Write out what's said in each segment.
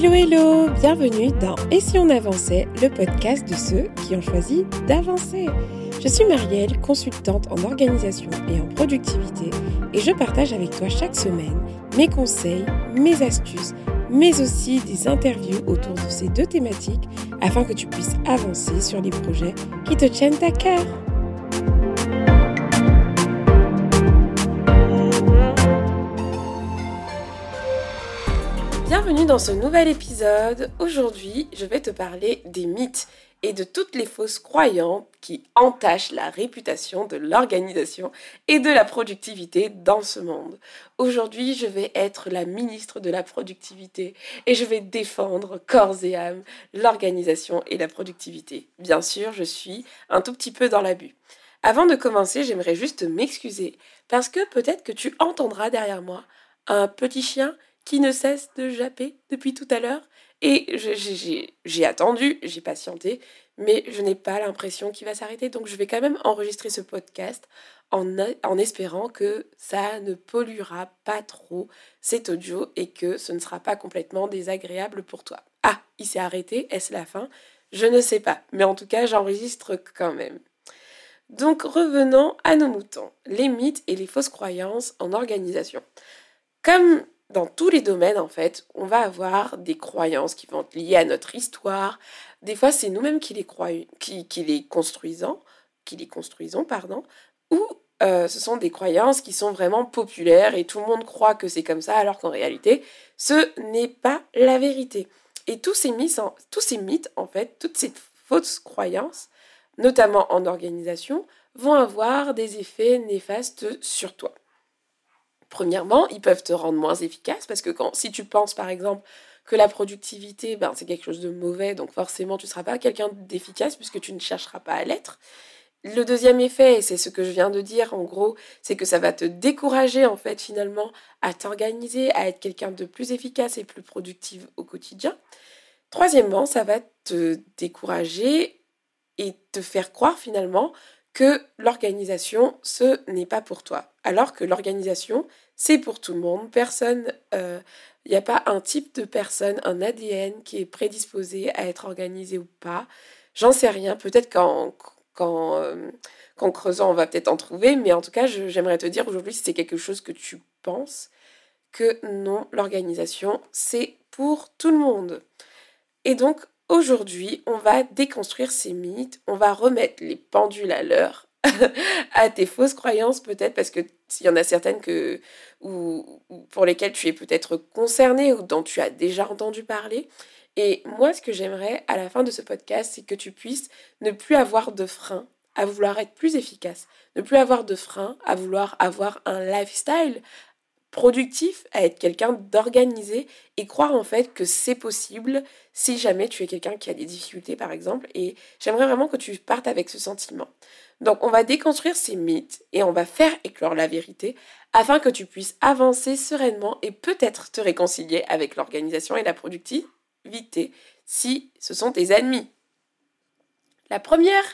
Hello hello, bienvenue dans Et si on avançait, le podcast de ceux qui ont choisi d'avancer. Je suis Marielle, consultante en organisation et en productivité et je partage avec toi chaque semaine mes conseils, mes astuces, mais aussi des interviews autour de ces deux thématiques afin que tu puisses avancer sur les projets qui te tiennent à cœur. Bienvenue dans ce nouvel épisode. Aujourd'hui, je vais te parler des mythes et de toutes les fausses croyances qui entachent la réputation de l'organisation et de la productivité dans ce monde. Aujourd'hui, je vais être la ministre de la productivité et je vais défendre corps et âme l'organisation et la productivité. Bien sûr, je suis un tout petit peu dans l'abus. Avant de commencer, j'aimerais juste m'excuser parce que peut-être que tu entendras derrière moi un petit chien qui ne cesse de japper depuis tout à l'heure. Et j'ai attendu, j'ai patienté, mais je n'ai pas l'impression qu'il va s'arrêter. Donc je vais quand même enregistrer ce podcast en, en espérant que ça ne polluera pas trop cet audio et que ce ne sera pas complètement désagréable pour toi. Ah, il s'est arrêté, est-ce la fin? Je ne sais pas, mais en tout cas j'enregistre quand même. Donc revenons à nos moutons, les mythes et les fausses croyances en organisation. Comme dans tous les domaines, en fait, on va avoir des croyances qui vont être liées à notre histoire. Des fois, c'est nous-mêmes qui les, qui, construisons, qui les construisons, pardon, ou euh, ce sont des croyances qui sont vraiment populaires et tout le monde croit que c'est comme ça, alors qu'en réalité, ce n'est pas la vérité. Et tous ces mythes, en fait, toutes ces fausses croyances, notamment en organisation, vont avoir des effets néfastes sur toi. Premièrement, ils peuvent te rendre moins efficace parce que quand, si tu penses par exemple que la productivité, ben, c'est quelque chose de mauvais, donc forcément tu ne seras pas quelqu'un d'efficace puisque tu ne chercheras pas à l'être. Le deuxième effet, et c'est ce que je viens de dire en gros, c'est que ça va te décourager en fait finalement à t'organiser, à être quelqu'un de plus efficace et plus productif au quotidien. Troisièmement, ça va te décourager et te faire croire finalement que l'organisation, ce n'est pas pour toi. Alors que l'organisation, c'est pour tout le monde. Personne, il euh, n'y a pas un type de personne, un ADN qui est prédisposé à être organisé ou pas. J'en sais rien. Peut-être qu'en euh, creusant, on va peut-être en trouver. Mais en tout cas, j'aimerais te dire aujourd'hui, si c'est quelque chose que tu penses, que non, l'organisation, c'est pour tout le monde. Et donc, Aujourd'hui, on va déconstruire ces mythes, on va remettre les pendules à l'heure à tes fausses croyances peut-être parce que s'il y en a certaines que ou, pour lesquelles tu es peut-être concerné ou dont tu as déjà entendu parler. Et moi, ce que j'aimerais à la fin de ce podcast, c'est que tu puisses ne plus avoir de frein à vouloir être plus efficace, ne plus avoir de frein à vouloir avoir un lifestyle productif, à être quelqu'un d'organisé et croire en fait que c'est possible si jamais tu es quelqu'un qui a des difficultés par exemple. Et j'aimerais vraiment que tu partes avec ce sentiment. Donc on va déconstruire ces mythes et on va faire éclore la vérité afin que tu puisses avancer sereinement et peut-être te réconcilier avec l'organisation et la productivité si ce sont tes ennemis. La première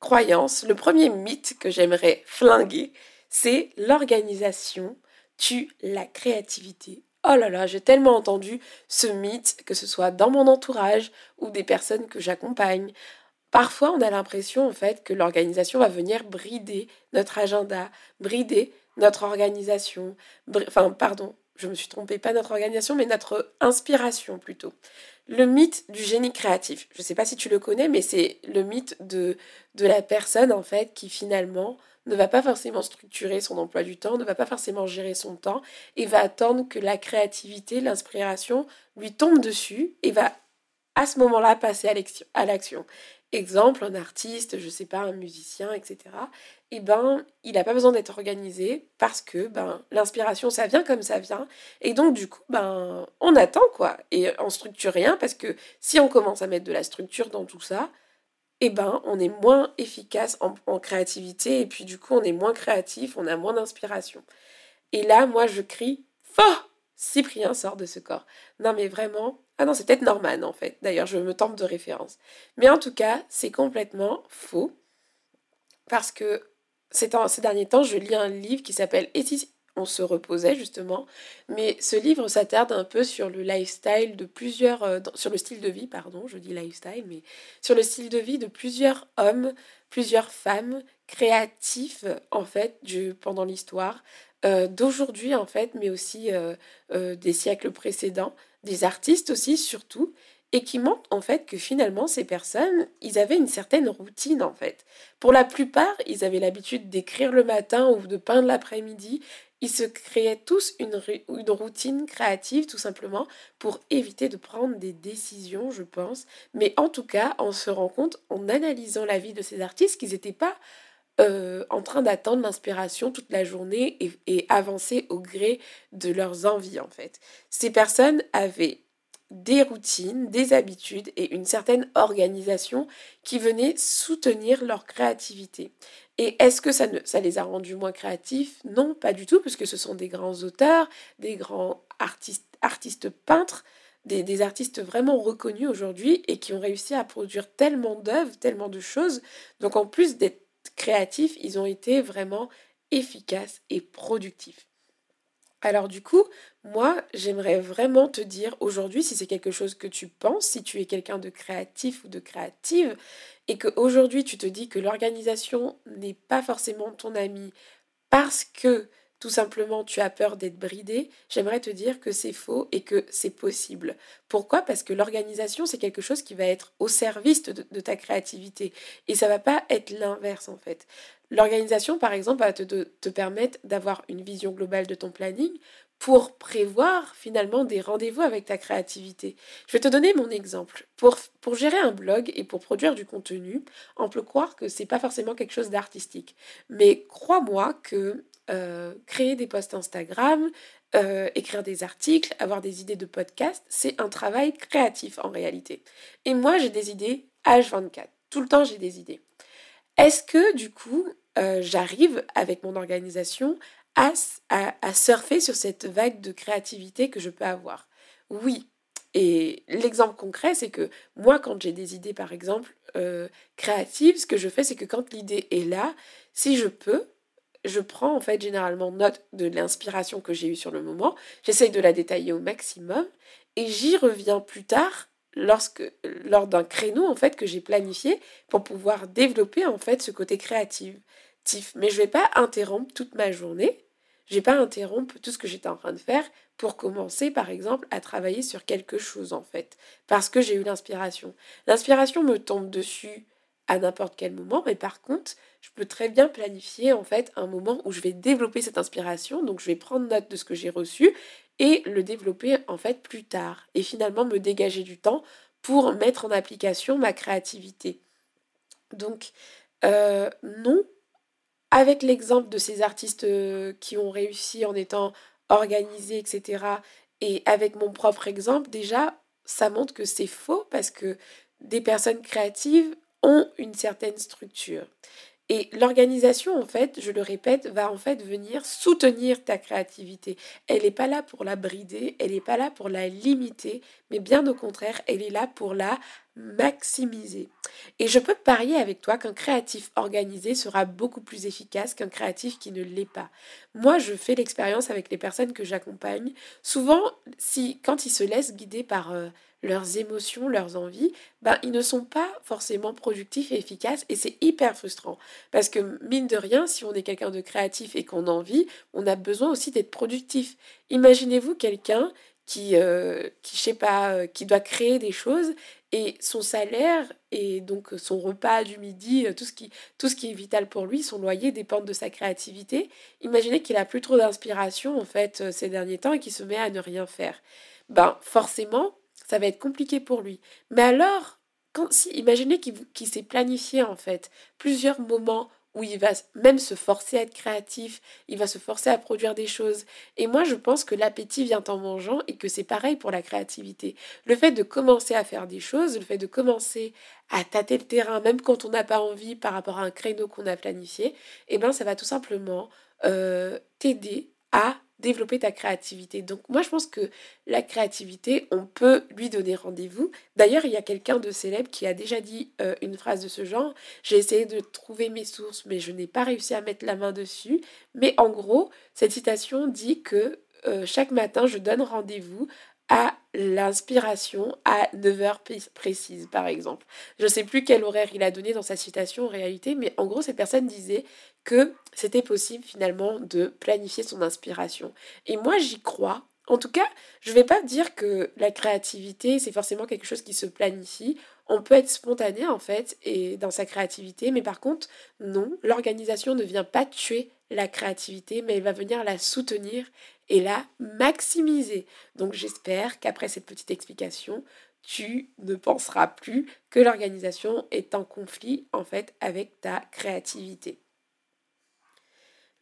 croyance, le premier mythe que j'aimerais flinguer, c'est l'organisation tue la créativité. Oh là là, j'ai tellement entendu ce mythe, que ce soit dans mon entourage ou des personnes que j'accompagne. Parfois, on a l'impression en fait que l'organisation va venir brider notre agenda, brider notre organisation. Enfin, pardon, je me suis trompée, pas notre organisation, mais notre inspiration plutôt. Le mythe du génie créatif. Je ne sais pas si tu le connais, mais c'est le mythe de, de la personne en fait qui finalement ne va pas forcément structurer son emploi du temps, ne va pas forcément gérer son temps et va attendre que la créativité, l'inspiration lui tombe dessus et va à ce moment-là passer à l'action. Exemple, un artiste, je sais pas, un musicien, etc. Eh ben, il n'a pas besoin d'être organisé parce que ben, l'inspiration, ça vient comme ça vient. Et donc, du coup, ben, on attend, quoi. Et on structure rien parce que si on commence à mettre de la structure dans tout ça, eh ben, on est moins efficace en, créativité et puis du coup, on est moins créatif, on a moins d'inspiration. Et là, moi, je crie fort Cyprien sort de ce corps. Non, mais vraiment. Ah non, c'est peut-être Norman en fait. D'ailleurs, je me tente de référence. Mais en tout cas, c'est complètement faux. Parce que ces, ces derniers temps, je lis un livre qui s'appelle on se reposait justement. Mais ce livre s'attarde un peu sur le lifestyle de plusieurs, euh, sur le style de vie, pardon, je dis lifestyle, mais sur le style de vie de plusieurs hommes, plusieurs femmes créatifs en fait du, pendant l'histoire euh, d'aujourd'hui en fait, mais aussi euh, des siècles précédents, des artistes aussi surtout, et qui montrent en fait que finalement ces personnes, ils avaient une certaine routine en fait. Pour la plupart, ils avaient l'habitude d'écrire le matin ou de peindre l'après-midi. Ils se créaient tous une, une routine créative tout simplement pour éviter de prendre des décisions, je pense. Mais en tout cas, on se rend compte en analysant la vie de ces artistes qu'ils n'étaient pas euh, en train d'attendre l'inspiration toute la journée et, et avancer au gré de leurs envies en fait. Ces personnes avaient des routines, des habitudes et une certaine organisation qui venaient soutenir leur créativité. Et est-ce que ça, les a rendus moins créatifs? Non, pas du tout, puisque ce sont des grands auteurs, des grands artistes, artistes peintres, des, des artistes vraiment reconnus aujourd'hui et qui ont réussi à produire tellement d'œuvres, tellement de choses. Donc en plus d'être créatifs, ils ont été vraiment efficaces et productifs. Alors du coup, moi, j'aimerais vraiment te dire aujourd'hui, si c'est quelque chose que tu penses, si tu es quelqu'un de créatif ou de créative, et qu'aujourd'hui tu te dis que l'organisation n'est pas forcément ton ami parce que tout simplement tu as peur d'être bridé, j'aimerais te dire que c'est faux et que c'est possible. Pourquoi? Parce que l'organisation, c'est quelque chose qui va être au service de, ta créativité et ça va pas être l'inverse en fait. L'organisation, par exemple, va te, te permettre d'avoir une vision globale de ton planning pour prévoir finalement des rendez-vous avec ta créativité. Je vais te donner mon exemple. Pour, pour gérer un blog et pour produire du contenu, on peut croire que c'est pas forcément quelque chose d'artistique. Mais crois-moi que euh, créer des posts Instagram, euh, écrire des articles, avoir des idées de podcast, c'est un travail créatif en réalité. Et moi, j'ai des idées H24. Tout le temps, j'ai des idées. Est-ce que du coup, euh, j'arrive avec mon organisation à, surfer sur cette vague de créativité que je peux avoir Oui. Et l'exemple concret, c'est que moi, quand j'ai des idées, par exemple, créatives, ce que je fais, c'est que quand l'idée est là, si je peux, je prends en fait généralement note de l'inspiration que j'ai eue sur le moment, j'essaye de la détailler au maximum et j'y reviens plus tard lorsque lors d'un créneau en fait que j'ai planifié pour pouvoir développer en fait ce côté créatif. Mais je vais pas interrompre toute ma journée, je pas interrompre tout ce que j'étais en train de faire pour commencer par exemple à travailler sur quelque chose en fait parce que j'ai eu l'inspiration. L'inspiration me tombe dessus à n'importe quel moment, mais par contre, je peux très bien planifier en fait un moment où je vais développer cette inspiration, donc je vais prendre note de ce que j'ai reçu et le développer en fait plus tard et finalement me dégager du temps pour mettre en application ma créativité. Donc euh, non, avec l'exemple de ces artistes euh, qui ont réussi en étant organisés, etc., et avec mon propre exemple, déjà, ça montre que c'est faux parce que des personnes créatives ont une certaine structure. Et l'organisation, en fait, je le répète, va en fait venir soutenir ta créativité. Elle n'est pas là pour la brider, elle n'est pas là pour la limiter, mais bien au contraire, elle est là pour la maximiser. Et je peux parier avec toi qu'un créatif organisé sera beaucoup plus efficace qu'un créatif qui ne l'est pas. Moi, je fais l'expérience avec les personnes que j'accompagne. Souvent, si quand ils se laissent guider par euh, leurs émotions, leurs envies, ben, ils ne sont pas forcément productifs et efficaces et c'est hyper frustrant. Parce que mine de rien, si on est quelqu'un de créatif et qu'on a envie, on a besoin aussi d'être productif. Imaginez-vous quelqu'un qui, euh, qui, je sais pas, euh, qui doit créer des choses et son salaire et donc son repas du midi, euh, tout ce qui, tout ce qui est vital pour lui, son loyer dépendent de sa créativité. Imaginez qu'il a plus trop d'inspiration en fait ces derniers temps et qu'il se met à ne rien faire. Ben forcément, ça va être compliqué pour lui. Mais alors, quand, si, imaginez qu'il s'est planifié en fait plusieurs moments où il va même se forcer à être créatif, il va se forcer à produire des choses. Et moi, je pense que l'appétit vient en mangeant et que c'est pareil pour la créativité. Le fait de commencer à faire des choses, le fait de commencer à tâter le terrain, même quand on n'a pas envie par rapport à un créneau qu'on a planifié, eh ben, ça va tout simplement euh, t'aider à développer ta créativité. Donc moi je pense que la créativité, on peut lui donner rendez-vous. D'ailleurs, il y a quelqu'un de célèbre qui a déjà dit euh, une phrase de ce genre. J'ai essayé de trouver mes sources, mais je n'ai pas réussi à mettre la main dessus. Mais en gros, cette citation dit que euh, chaque matin, je donne rendez-vous à l'inspiration à 9 heures précises, par exemple. Je ne sais plus quel horaire il a donné dans sa citation en réalité, mais en gros, cette personne disait que c'était possible finalement de planifier son inspiration. Et moi, j'y crois. En tout cas, je ne vais pas dire que la créativité, c'est forcément quelque chose qui se planifie. On peut être spontané en fait et dans sa créativité, mais par contre, non, l'organisation ne vient pas tuer la créativité, mais elle va venir la soutenir et la maximiser. Donc j'espère qu'après cette petite explication, tu ne penseras plus que l'organisation est en conflit en fait avec ta créativité.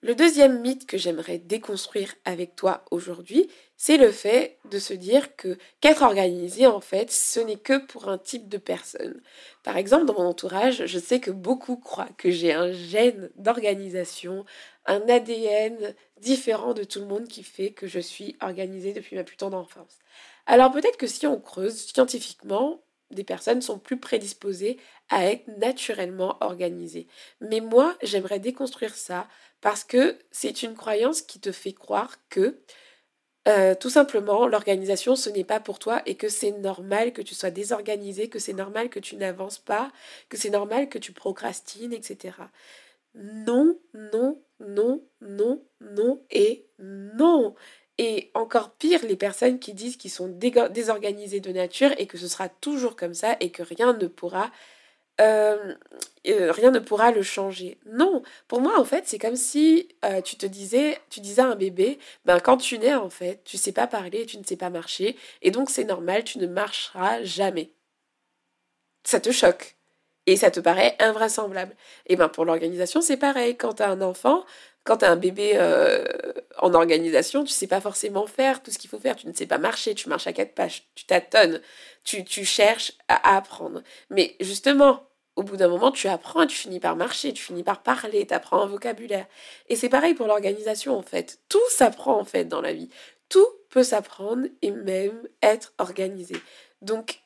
Le deuxième mythe que j'aimerais déconstruire avec toi aujourd'hui, c'est le fait de se dire que qu'être organisé, en fait, ce n'est que pour un type de personne. Par exemple, dans mon entourage, je sais que beaucoup croient que j'ai un gène d'organisation, un ADN différent de tout le monde qui fait que je suis organisée depuis ma plus tendre enfance. Alors peut-être que si on creuse scientifiquement, des personnes sont plus prédisposées à être naturellement organisées. Mais moi, j'aimerais déconstruire ça parce que c'est une croyance qui te fait croire que euh, tout simplement, l'organisation, ce n'est pas pour toi et que c'est normal que tu sois désorganisé, que c'est normal que tu n'avances pas, que c'est normal que tu procrastines, etc. Non, non, non, non, non et non. Et encore pire, les personnes qui disent qu'ils sont désorganisées de nature et que ce sera toujours comme ça et que rien ne pourra euh, euh, rien ne pourra le changer. Non, pour moi en fait c'est comme si euh, tu te disais, tu disais à un bébé, ben quand tu nais en fait, tu sais pas parler, tu ne sais pas marcher, et donc c'est normal, tu ne marcheras jamais. Ça te choque? Et ça te paraît invraisemblable. Et ben pour l'organisation c'est pareil. Quand tu as un enfant, quand tu as un bébé euh, en organisation, tu sais pas forcément faire tout ce qu'il faut faire. Tu ne sais pas marcher, tu marches à quatre pages, tu tâtonnes, tu, tu cherches à, apprendre. Mais justement, au bout d'un moment, tu apprends tu finis par marcher, tu finis par parler, tu apprends un vocabulaire. Et c'est pareil pour l'organisation en fait. Tout s'apprend en fait dans la vie. Tout peut s'apprendre et même être organisé. Donc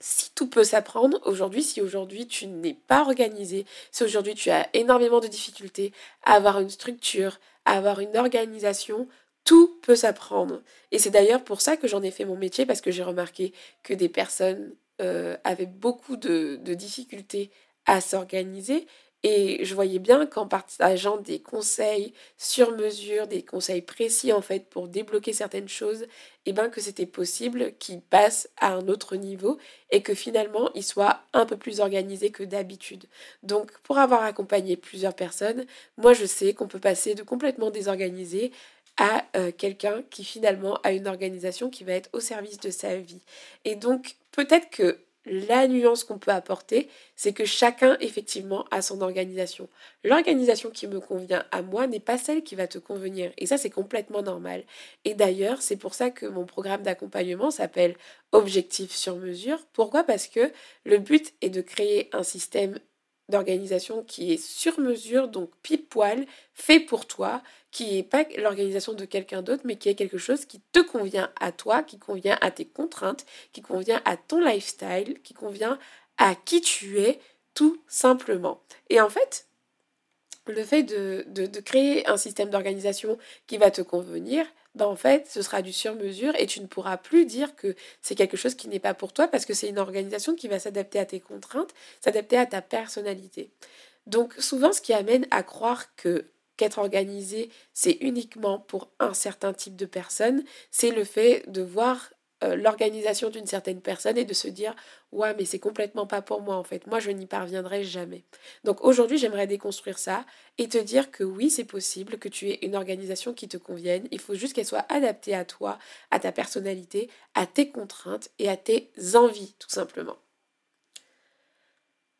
si tout peut s'apprendre aujourd'hui, si aujourd'hui tu n'es pas organisé, si aujourd'hui tu as énormément de difficultés à avoir une structure, à avoir une organisation, tout peut s'apprendre. Et c'est d'ailleurs pour ça que j'en ai fait mon métier, parce que j'ai remarqué que des personnes euh, avaient beaucoup de difficultés à s'organiser et je voyais bien qu'en partageant des conseils sur mesure, des conseils précis en fait pour débloquer certaines choses, et eh ben que c'était possible qu'ils passent à un autre niveau et que finalement ils soient un peu plus organisés que d'habitude. Donc pour avoir accompagné plusieurs personnes, moi je sais qu'on peut passer de complètement désorganisé à euh, quelqu'un qui finalement a une organisation qui va être au service de sa vie. Et donc peut-être que la nuance qu'on peut apporter, c'est que chacun effectivement a son organisation. L'organisation qui me convient à moi n'est pas celle qui va te convenir. Et ça, c'est complètement normal. Et d'ailleurs, c'est pour ça que mon programme d'accompagnement s'appelle Objectif sur mesure. Pourquoi? Parce que le but est de créer un système d'organisation qui est sur mesure, donc pile poil, fait pour toi, qui n'est pas l'organisation de quelqu'un d'autre, mais qui est quelque chose qui te convient à toi, qui convient à tes contraintes, qui convient à ton lifestyle, qui convient à qui tu es, tout simplement. Et en fait, le fait de, de créer un système d'organisation qui va te convenir, ben, en fait, ce sera du sur-mesure et tu ne pourras plus dire que c'est quelque chose qui n'est pas pour toi parce que c'est une organisation qui va s'adapter à tes contraintes, s'adapter à ta personnalité. Donc souvent, ce qui amène à croire que qu'être organisé, c'est uniquement pour un certain type de personne, c'est le fait de voir euh, l'organisation d'une certaine personne et de se dire ouais mais c'est complètement pas pour moi en fait. Moi je n'y parviendrai jamais donc aujourd'hui j'aimerais déconstruire ça et te dire que oui c'est possible que tu aies une organisation qui te convienne. Il faut juste qu'elle soit adaptée à toi à ta personnalité à tes contraintes et à tes envies tout simplement.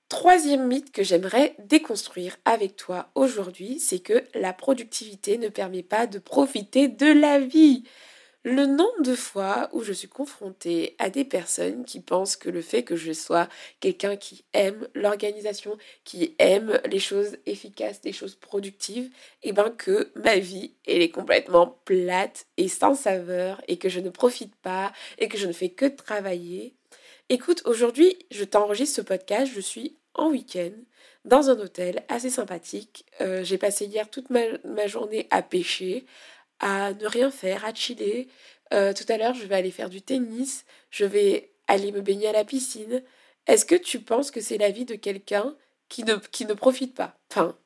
Troisième mythe que j'aimerais déconstruire avec toi aujourd'hui, c'est que la productivité ne permet pas de profiter de la vie. Le nombre de fois où je suis confrontée à des personnes qui pensent que le fait que je sois quelqu'un qui aime l'organisation, qui aime les choses efficaces, les choses productives, et eh ben que ma vie elle est complètement plate et sans saveur et que je ne profite pas et que je ne fais que travailler. Écoute, aujourd'hui, je t'enregistre ce podcast, je suis en week-end dans un hôtel assez sympathique. Euh, j'ai passé hier toute ma journée à pêcher, à ne rien faire, à chiller. Euh, tout à l'heure, je vais aller faire du tennis, je vais aller me baigner à la piscine. Est-ce que tu penses que c'est la vie de quelqu'un qui ne, qui ne profite pas? Enfin,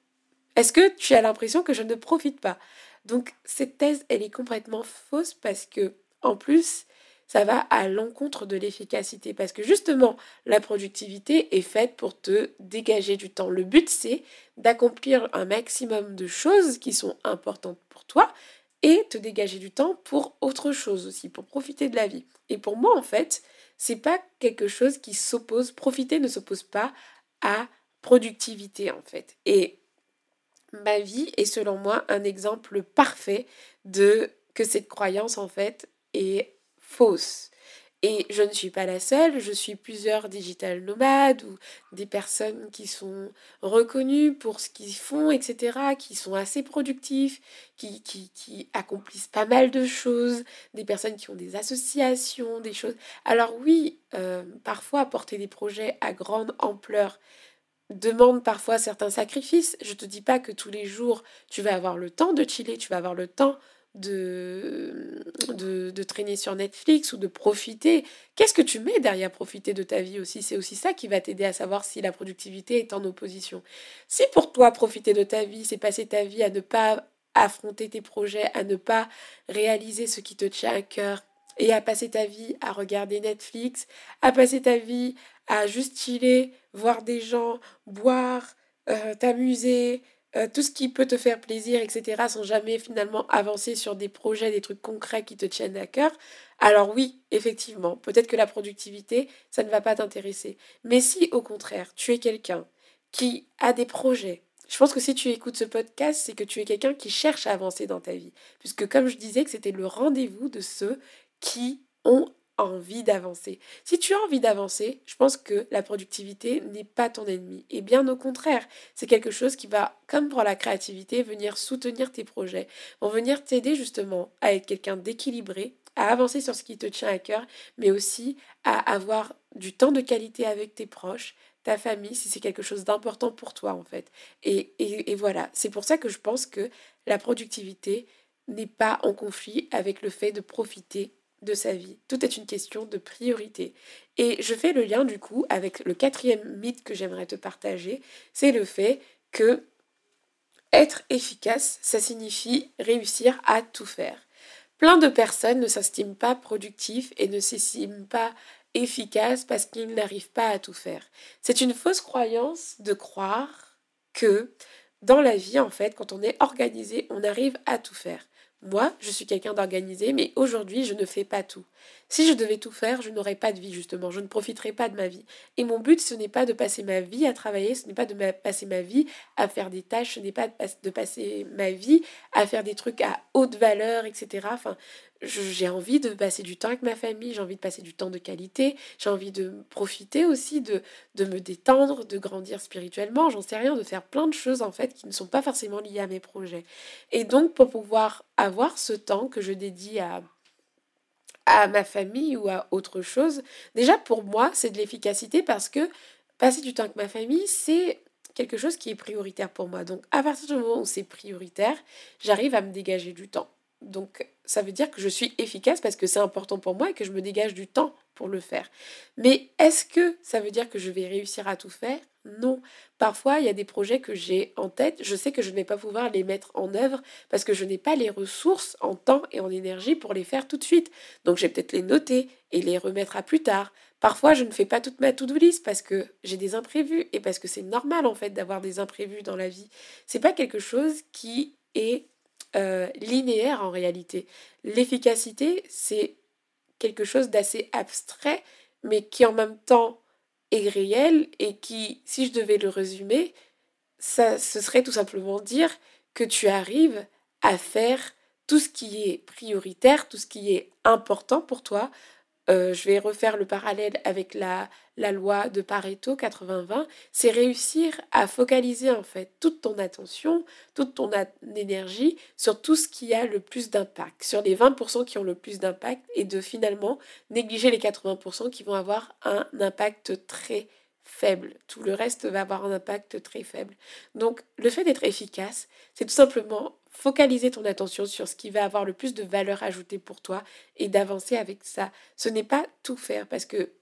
est-ce que tu as l'impression que je ne profite pas? Donc, cette thèse, elle est complètement fausse parce que, en plus, ça va à l'encontre de l'efficacité parce que justement la productivité est faite pour te dégager du temps. Le but c'est d'accomplir un maximum de choses qui sont importantes pour toi et te dégager du temps pour autre chose aussi, pour profiter de la vie. Et pour moi, en fait, c'est pas quelque chose qui s'oppose, profiter ne s'oppose pas à productivité, en fait. Et ma vie est selon moi un exemple parfait de que cette croyance, en fait, est fausse. Et je ne suis pas la seule, je suis plusieurs digital nomades ou des personnes qui sont reconnues pour ce qu'ils font, etc., qui sont assez productifs, qui, qui, accomplissent pas mal de choses, des personnes qui ont des associations, des choses. Alors oui, euh, parfois porter des projets à grande ampleur demande parfois certains sacrifices. Je te dis pas que tous les jours tu vas avoir le temps de chiller, tu vas avoir le temps de, de, traîner sur Netflix ou de profiter. Qu'est-ce que tu mets derrière profiter de ta vie aussi? C'est aussi ça qui va t'aider à savoir si la productivité est en opposition. Si pour toi, profiter de ta vie, c'est passer ta vie à ne pas affronter tes projets, à ne pas réaliser ce qui te tient à cœur et à passer ta vie à regarder Netflix, à passer ta vie à juste chiller, voir des gens, boire, euh, t'amuser, euh, tout ce qui peut te faire plaisir, etc., sans jamais finalement avancer sur des projets, des trucs concrets qui te tiennent à cœur, alors oui, effectivement, peut-être que la productivité, ça ne va pas t'intéresser. Mais si au contraire, tu es quelqu'un qui a des projets, je pense que si tu écoutes ce podcast, c'est que tu es quelqu'un qui cherche à avancer dans ta vie. Puisque comme je disais que c'était le rendez-vous de ceux qui ont envie d'avancer. Si tu as envie d'avancer, je pense que la productivité n'est pas ton ennemi. Et bien au contraire, c'est quelque chose qui va, comme pour la créativité, venir soutenir tes projets, vont venir t'aider justement à être quelqu'un d'équilibré, à avancer sur ce qui te tient à cœur, mais aussi à avoir du temps de qualité avec tes proches, ta famille, si c'est quelque chose d'important pour toi en fait. Et, et, et voilà, c'est pour ça que je pense que la productivité n'est pas en conflit avec le fait de profiter de sa vie. Tout est une question de priorité. Et je fais le lien du coup avec le quatrième mythe que j'aimerais te partager, c'est le fait que être efficace, ça signifie réussir à tout faire. Plein de personnes ne s'estiment pas productifs et ne s'estiment pas efficaces parce qu'ils n'arrivent pas à tout faire. C'est une fausse croyance de croire que dans la vie, en fait, quand on est organisé, on arrive à tout faire. Moi, je suis quelqu'un d'organisé, mais aujourd'hui, je ne fais pas tout. Si je devais tout faire, je n'aurais pas de vie, justement. Je ne profiterais pas de ma vie. Et mon but, ce n'est pas de passer ma vie à travailler, ce n'est pas de passer ma vie à faire des tâches, ce n'est pas de, passer ma vie à faire des trucs à haute valeur, etc. Enfin, j'ai envie de passer du temps avec ma famille, j'ai envie de passer du temps de qualité, j'ai envie de profiter aussi, de, de me détendre, de grandir spirituellement, j'en sais rien, de faire plein de choses en fait qui ne sont pas forcément liées à mes projets. Et donc pour pouvoir avoir ce temps que je dédie à, à ma famille ou à autre chose, déjà pour moi c'est de l'efficacité parce que passer du temps avec ma famille c'est quelque chose qui est prioritaire pour moi. Donc à partir du moment où c'est prioritaire, j'arrive à me dégager du temps. Donc ça veut dire que je suis efficace parce que c'est important pour moi et que je me dégage du temps pour le faire. Mais est-ce que ça veut dire que je vais réussir à tout faire? Non. Parfois, il y a des projets que j'ai en tête, je sais que je ne vais pas pouvoir les mettre en œuvre parce que je n'ai pas les ressources en temps et en énergie pour les faire tout de suite. Donc, je vais peut-être les noter et les remettre à plus tard. Parfois, je ne fais pas toute ma to-do list parce que j'ai des imprévus et parce que c'est normal en fait d'avoir des imprévus dans la vie. C'est pas quelque chose qui est euh, linéaire en réalité. L'efficacité, c'est quelque chose d'assez abstrait, mais qui en même temps est réel et qui, si je devais le résumer, ça, ce serait tout simplement dire que tu arrives à faire tout ce qui est prioritaire, tout ce qui est important pour toi, euh, je vais refaire le parallèle avec la, loi de Pareto 80-20, c'est réussir à focaliser en fait toute ton attention, toute ton énergie sur tout ce qui a le plus d'impact, sur les 20% qui ont le plus d'impact et de finalement négliger les 80% qui vont avoir un impact très faible. Tout le reste va avoir un impact très faible. Donc le fait d'être efficace, c'est tout simplement focaliser ton attention sur ce qui va avoir le plus de valeur ajoutée pour toi et d'avancer avec ça. Ce n'est pas tout faire parce que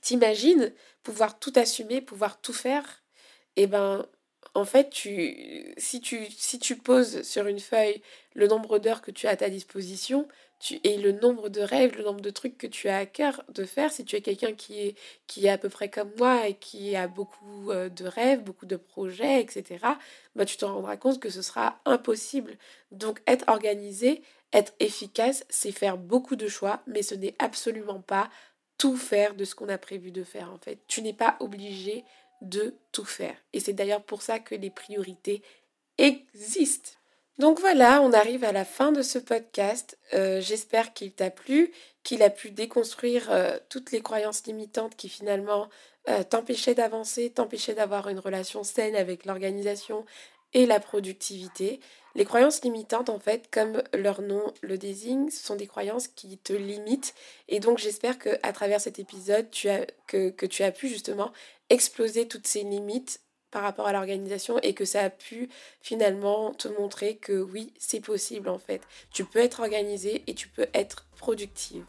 t'imagines pouvoir tout assumer, pouvoir tout faire. Et eh ben en fait, tu, si, tu, si tu poses sur une feuille le nombre d'heures que tu as à ta disposition, tu, et le nombre de rêves, le nombre de trucs que tu as à cœur de faire, si tu es quelqu'un qui est, qui est à peu près comme moi et qui a beaucoup euh, de rêves, beaucoup de projets, etc., bah, tu te rendras compte que ce sera impossible. Donc être organisé, être efficace, c'est faire beaucoup de choix, mais ce n'est absolument pas tout faire de ce qu'on a prévu de faire en fait. Tu n'es pas obligé de tout faire. Et c'est d'ailleurs pour ça que les priorités existent. Donc voilà, on arrive à la fin de ce podcast. Euh, j'espère qu'il t'a plu, qu'il a pu déconstruire euh, toutes les croyances limitantes qui finalement euh, t'empêchaient d'avancer, t'empêchaient d'avoir une relation saine avec l'organisation et la productivité. Les croyances limitantes, en fait, comme leur nom le désigne, ce sont des croyances qui te limitent. Et donc j'espère que à travers cet épisode, tu as, que, que tu as pu justement exploser toutes ces limites par rapport à l'organisation et que ça a pu finalement te montrer que oui, c'est possible en fait. Tu peux être organisé et tu peux être productive.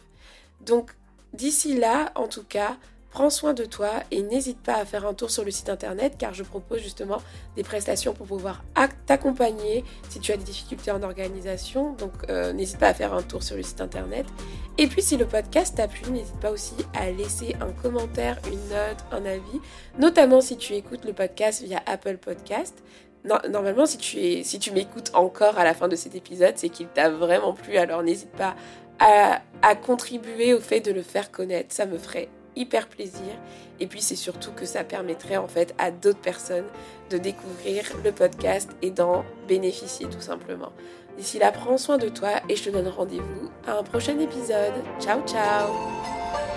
Donc d'ici là, en tout cas, Prends soin de toi et n'hésite pas à faire un tour sur le site internet car je propose justement des prestations pour pouvoir t'accompagner si tu as des difficultés en organisation. Donc euh, n'hésite pas à faire un tour sur le site internet. Et puis si le podcast t'a plu, n'hésite pas aussi à laisser un commentaire, une note, un avis, notamment si tu écoutes le podcast via Apple Podcast. normalement, si tu, si tu m'écoutes encore à la fin de cet épisode, c'est qu'il t'a vraiment plu. Alors n'hésite pas à contribuer au fait de le faire connaître. Ça me ferait hyper plaisir. Et puis c'est surtout que ça permettrait en fait à d'autres personnes de découvrir le podcast et d'en bénéficier tout simplement. D'ici là, prends soin de toi et je te donne rendez-vous à un prochain épisode. Ciao ciao